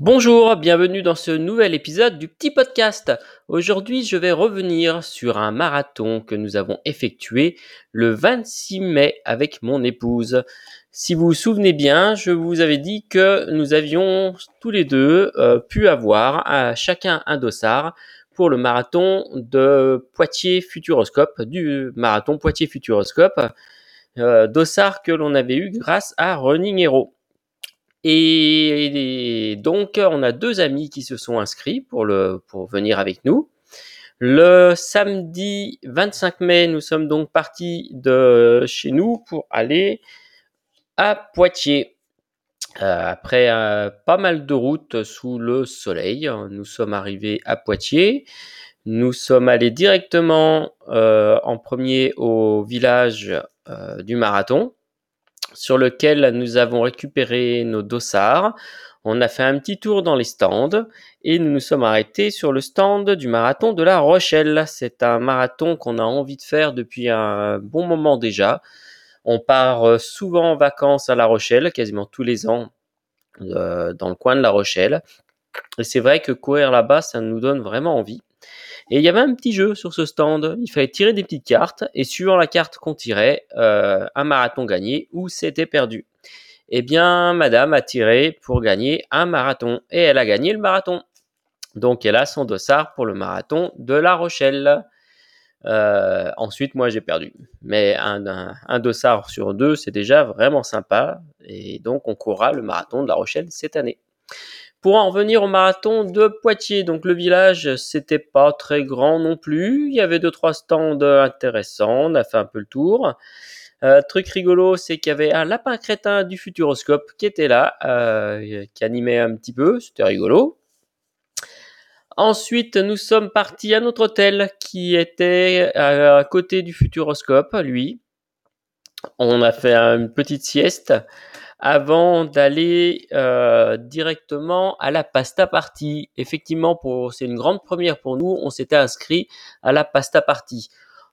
Bonjour, bienvenue dans ce nouvel épisode du petit podcast. Aujourd'hui, je vais revenir sur un marathon que nous avons effectué le 26 mai avec mon épouse. Si vous vous souvenez bien, je vous avais dit que nous avions tous les deux euh, pu avoir chacun un dossard pour le marathon de Poitiers Futuroscope, du marathon Poitiers Futuroscope, euh, dossard que l'on avait eu grâce à Running Hero. Et, donc, on a deux amis qui se sont inscrits pour, le, pour venir avec nous. Le samedi 25 mai, nous sommes donc partis de chez nous pour aller à Poitiers. Euh, après euh, pas mal de routes sous le soleil, nous sommes arrivés à Poitiers. Nous sommes allés directement euh, en premier au village du marathon sur lequel nous avons récupéré nos dossards. On a fait un petit tour dans les stands et nous nous sommes arrêtés sur le stand du marathon de La Rochelle. C'est un marathon qu'on a envie de faire depuis un bon moment déjà. On part euh, souvent en vacances à La Rochelle, quasiment tous les ans, euh, dans le coin de La Rochelle. Et c'est vrai que courir là-bas, ça nous donne vraiment envie. Et il y avait un petit jeu sur ce stand. Il fallait tirer des petites cartes et suivant la carte qu'on tirait, euh, un marathon gagné ou c'était perdu. Eh bien, madame a tiré pour gagner un marathon et elle a gagné le marathon. Donc, elle a son dossard pour le marathon de La Rochelle. Euh, ensuite, moi, j'ai perdu. Mais un, un, dossard sur deux, c'est déjà vraiment sympa. Et donc, on courra le marathon de La Rochelle cette année. Pour en revenir au marathon de Poitiers, donc le village, c'était pas très grand non plus. Il y avait deux trois stands intéressants. On a fait un peu le tour. Euh, truc rigolo, c'est qu'il y avait un lapin crétin du Futuroscope qui était là, euh, qui animait un petit peu. C'était rigolo. Ensuite, nous sommes partis à notre hôtel qui était à côté du Futuroscope, lui. On a fait une petite sieste avant d'aller euh, directement à la pasta party. Effectivement, c'est une grande première pour nous. On s'était inscrit à la pasta party.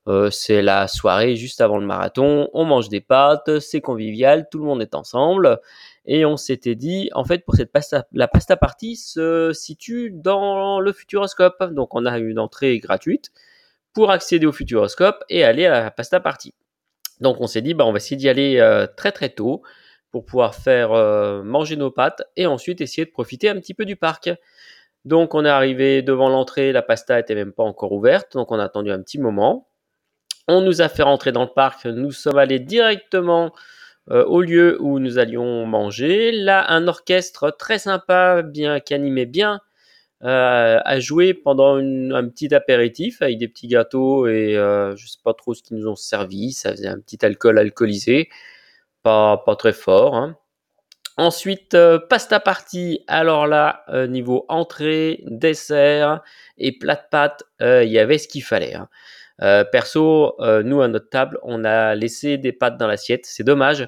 Euh, c'est la soirée juste avant le marathon. On mange des pâtes, c'est convivial, tout le monde est ensemble. Et on s'était dit, en fait, pour cette pasta, la pasta party se situe dans le Futuroscope. Donc, on a une entrée gratuite pour accéder au Futuroscope et aller à la pasta party. Donc, on s'est dit, bah, on va essayer d'y aller euh, très très tôt pour pouvoir faire euh, manger nos pâtes et ensuite essayer de profiter un petit peu du parc. Donc on est arrivé devant l'entrée, la pasta était même pas encore ouverte, donc on a attendu un petit moment. On nous a fait rentrer dans le parc, nous sommes allés directement euh, au lieu où nous allions manger. Là, un orchestre très sympa, bien qui animait bien, euh, a joué pendant un petit apéritif avec des petits gâteaux et je sais pas trop ce qu'ils nous ont servi. Ça faisait un petit alcool alcoolisé pas, très fort. Hein. Ensuite, euh, pasta party. Alors là, euh, niveau entrée, dessert et plat de pâtes, euh, il y avait ce qu'il fallait. Hein. perso, nous à notre table, on a laissé des pâtes dans l'assiette. C'est dommage.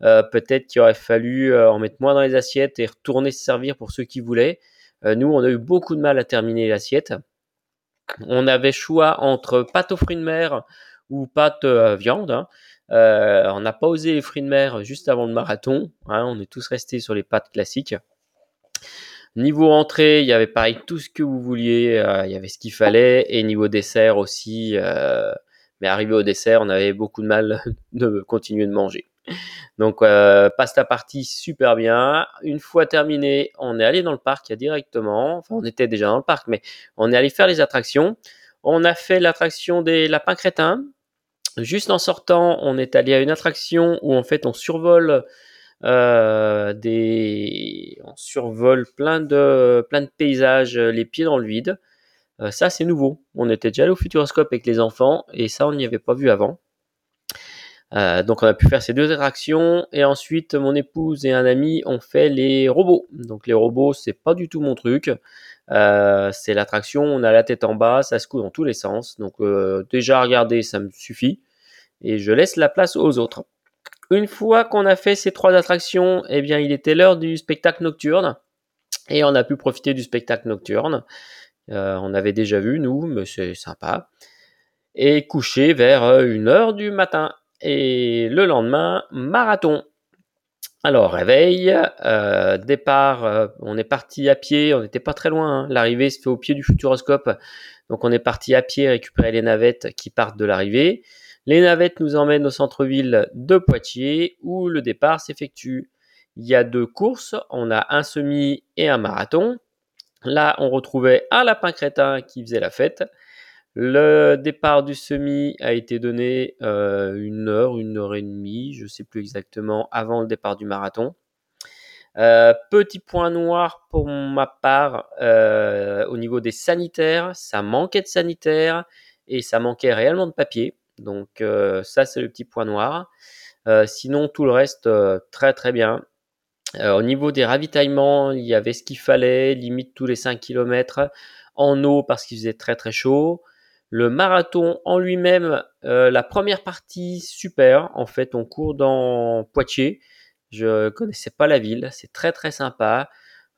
Peut-être qu'il aurait fallu en mettre moins dans les assiettes et retourner se servir pour ceux qui voulaient. Nous, on a eu beaucoup de mal à terminer l'assiette. On avait choix entre pâte aux fruits de mer ou pâte viande. Hein. Euh, on n'a pas osé les fruits de mer juste avant le marathon. Hein, on est tous restés sur les pâtes classiques. Niveau entrée, il y avait pareil tout ce que vous vouliez. Euh, il y avait ce qu'il fallait. Et niveau dessert aussi. Euh, mais arrivé au dessert, on avait beaucoup de mal de continuer de manger. Donc pasta party super bien. Une fois terminé, on est allé dans le parc directement. Enfin, on était déjà dans le parc, mais on est allé faire les attractions. On a fait l'attraction des lapins crétins. Juste en sortant, on est allé à une attraction où en fait on survole euh, des, on survole plein de plein de paysages, euh, les pieds dans le vide. Euh, ça c'est nouveau. On était déjà allé au Futuroscope avec les enfants et ça on n'y avait pas vu avant. Donc on a pu faire ces deux attractions et ensuite mon épouse et un ami ont fait les robots. Donc les robots c'est pas du tout mon truc. c'est l'attraction, on a la tête en bas, ça se coule dans tous les sens. Donc déjà regarder ça me suffit et je laisse la place aux autres. Une fois qu'on a fait ces trois attractions, eh bien, il était l'heure du spectacle nocturne et on a pu profiter du spectacle nocturne. Euh, on avait déjà vu, nous, mais c'est sympa. Et coucher vers 1h euh, du matin. Et le lendemain, marathon. Alors, réveil, euh, départ, euh, on est parti à pied, on n'était pas très loin. hein. L'arrivée se fait au pied du Futuroscope. Donc, on est parti à pied récupérer les navettes qui partent de l'arrivée. Les navettes nous emmènent au centre-ville de Poitiers où le départ s'effectue. Il y a deux courses, on a un semi et un marathon. Là, on retrouvait un lapin crétin qui faisait la fête. Le départ du semi a été donné euh, une heure, une heure et demie, je ne sais plus exactement, avant le départ du marathon. Euh, petit point noir pour ma part euh, au niveau des sanitaires, ça manquait de sanitaires et ça manquait réellement de papier. Donc ça c'est le petit point noir. Sinon tout le reste très très bien. Au niveau des ravitaillements, il y avait ce qu'il fallait, limite tous les 5 km en eau parce qu'il faisait très très chaud. Le marathon en lui-même, euh, la première partie super. En fait, on court dans Poitiers. Je connaissais pas la ville, c'est très très sympa.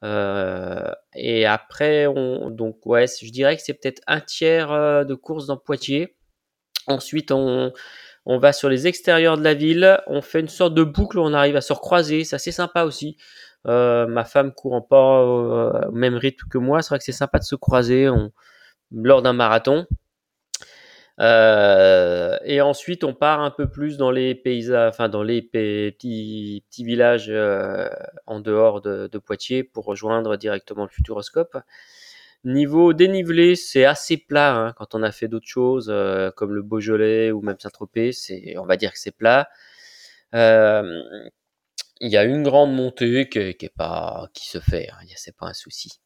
Euh, et après, on, donc ouais, je dirais que c'est peut-être un tiers euh, de course dans Poitiers. Ensuite, on, on va sur les extérieurs de la ville, on fait une sorte de boucle, on arrive à se recroiser, c'est assez sympa aussi. Ma femme courant pas au même rythme que moi, c'est vrai que c'est sympa de se croiser lors d'un marathon. Euh, et ensuite, on part un peu plus dans les paysages, enfin dans les pe- petits, petits villages euh, en dehors de, de Poitiers pour rejoindre directement le Futuroscope. Niveau dénivelé, c'est assez plat hein, quand on a fait d'autres choses euh, comme le Beaujolais ou même Saint-Tropez. C'est, on va dire que c'est plat. Euh, il y a une grande montée qui, qui est pas, qui se fait. Hein, c'est pas un souci.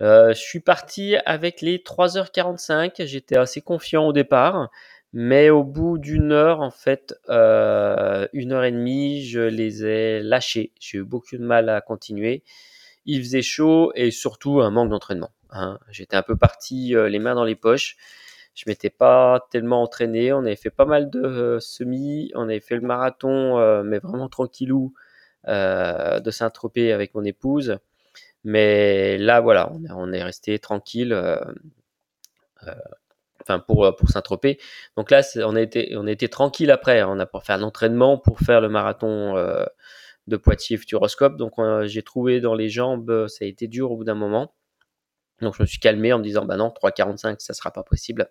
Euh, je suis parti avec les 3h45. J'étais assez confiant au départ, mais au bout d'une heure, en fait, euh, une heure et demie, je les ai lâchés. J'ai eu beaucoup de mal à continuer. Il faisait chaud et surtout un manque d'entraînement. hein. J'étais un peu parti euh, les mains dans les poches. Je m'étais pas tellement entraîné. On avait fait pas mal de semis. On avait fait le marathon, mais vraiment tranquillou, de Saint-Tropez avec mon épouse. Mais là, voilà, on est, resté tranquille. euh, euh, Enfin, pour, euh, pour Saint-Tropez. Donc là, on a tranquille après. On a pas fait un entraînement pour faire le marathon de Poitiers Futuroscope. Donc j'ai trouvé dans les jambes, ça a été dur au bout d'un moment. Donc je me suis calmé en me disant, bah non, 3,45, ça sera pas possible.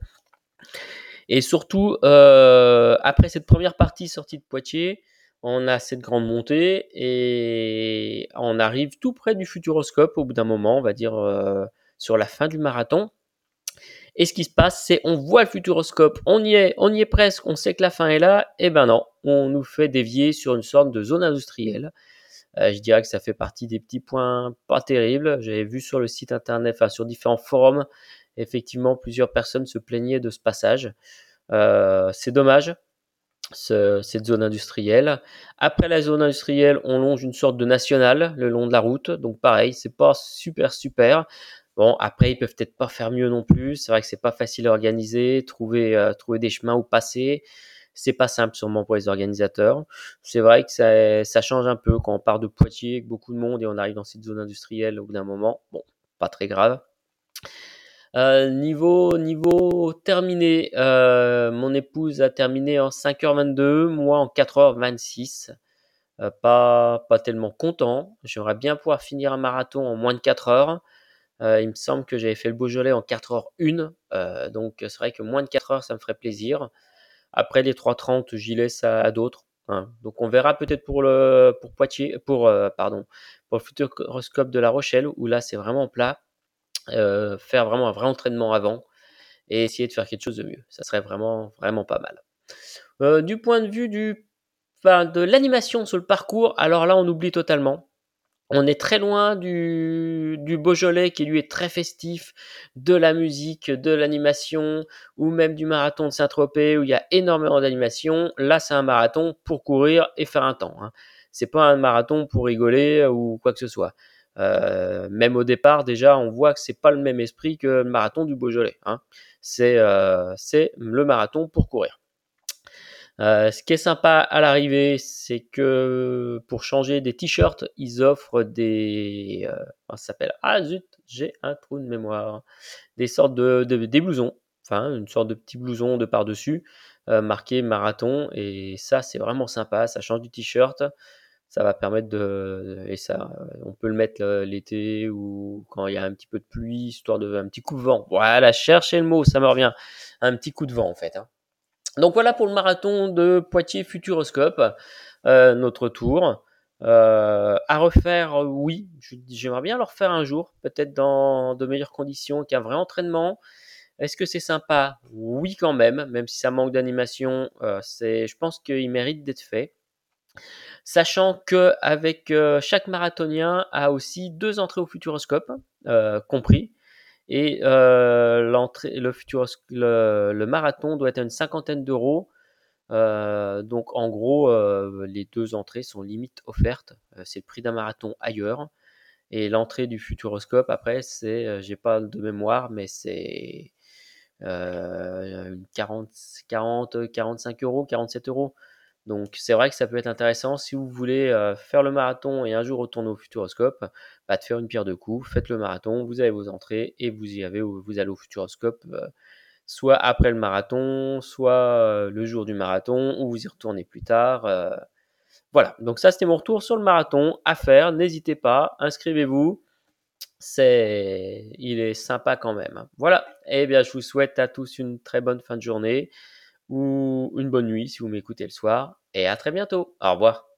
Et surtout, après cette première partie sortie de Poitiers, on a cette grande montée et on arrive tout près du Futuroscope au bout d'un moment, on va dire euh, sur la fin du marathon. Et ce qui se passe, c'est on voit le Futuroscope, on y est, on y est presque, on sait que la fin est là, et ben non, on nous fait dévier sur une sorte de zone industrielle. Euh, je dirais que ça fait partie des petits points pas terribles. J'avais vu sur le site internet, enfin sur différents forums, effectivement plusieurs personnes se plaignaient de ce passage. Euh, c'est dommage, ce- cette zone industrielle. Après la zone industrielle, on longe une sorte de nationale le long de la route. Donc pareil, c'est pas super super. Bon, après, ils peuvent peut-être pas faire mieux non plus. C'est vrai que c'est pas facile à organiser, trouver, euh, trouver des chemins où passer. C'est pas simple sûrement pour les organisateurs. C'est vrai que ça, ça change un peu quand on part de Poitiers avec beaucoup de monde et on arrive dans cette zone industrielle au bout d'un moment. Bon, pas très grave. Euh, niveau, terminé, euh, mon épouse a terminé en 5h22, moi en 4h26. Euh, pas, pas tellement content. J'aimerais bien pouvoir finir un marathon en moins de 4 heures. Il me semble que j'avais fait le Beaujolais en 4h01. Euh, donc c'est vrai que moins de 4 heures, ça me ferait plaisir. Après les 3h30, j'y laisse à, d'autres. hein. Donc on verra peut-être pour le pour Poitiers, pour pardon, pour le Futuroscope de La Rochelle, où là c'est vraiment plat. Euh, faire vraiment un vrai entraînement avant et essayer de faire quelque chose de mieux. Ça serait vraiment, vraiment pas mal. Euh, du point de vue du, enfin, de l'animation sur le parcours, alors là, on oublie totalement. On est très loin du, du Beaujolais qui lui est très festif, de la musique, de l'animation, ou même du marathon de Saint-Tropez où il y a énormément d'animation. Là, c'est un marathon pour courir et faire un temps. Hein. C'est pas un marathon pour rigoler ou quoi que ce soit. Euh, même au départ, déjà, on voit que c'est pas le même esprit que le marathon du Beaujolais. Hein. C'est euh, le marathon pour courir. Euh, ce qui est sympa à l'arrivée, c'est que pour changer des t-shirts, ils offrent des. Ça s'appelle? Ah zut, j'ai un trou de mémoire. Des sortes de, de- des blousons, enfin une sorte de petit blouson de par-dessus, marqué marathon. Et ça, c'est vraiment sympa. Ça change du t-shirt. Ça va permettre de et ça, on peut le mettre, l'été ou quand il y a un petit peu de pluie, histoire de un petit coup de vent. Voilà, cherchez le mot, ça me revient. Un petit coup de vent, en fait, hein. Donc voilà pour le marathon de Poitiers Futuroscope, notre tour. à refaire, oui, j'aimerais bien le refaire un jour, peut-être dans de meilleures conditions, qu'un vrai entraînement. Est-ce que c'est sympa? Oui, quand même, même si ça manque d'animation, c'est je pense qu'il mérite d'être fait. Sachant qu'avec, chaque marathonien a aussi deux entrées au Futuroscope, compris et l'entrée le le marathon doit être à une cinquantaine d'euros. donc en gros, les deux entrées sont limite offertes. c'est le prix d'un marathon ailleurs et l'entrée du Futuroscope après c'est, j'ai pas de mémoire mais c'est, 40 40, 45 euros, 47 euros. Donc c'est vrai que ça peut être intéressant si vous voulez faire le marathon et un jour retourner au Futuroscope, bah, de faire une pierre deux coups. Faites le marathon, vous avez vos entrées et vous y avez, vous allez au Futuroscope, soit après le marathon, soit le jour du marathon, ou vous y retournez plus tard. voilà, donc ça c'était mon retour sur le marathon à faire. N'hésitez pas, inscrivez-vous. C'est, il est sympa quand même. Hein. Voilà. Eh bien, je vous souhaite à tous une très bonne fin de journée ou une bonne nuit si vous m'écoutez le soir. Et à très bientôt. Au revoir.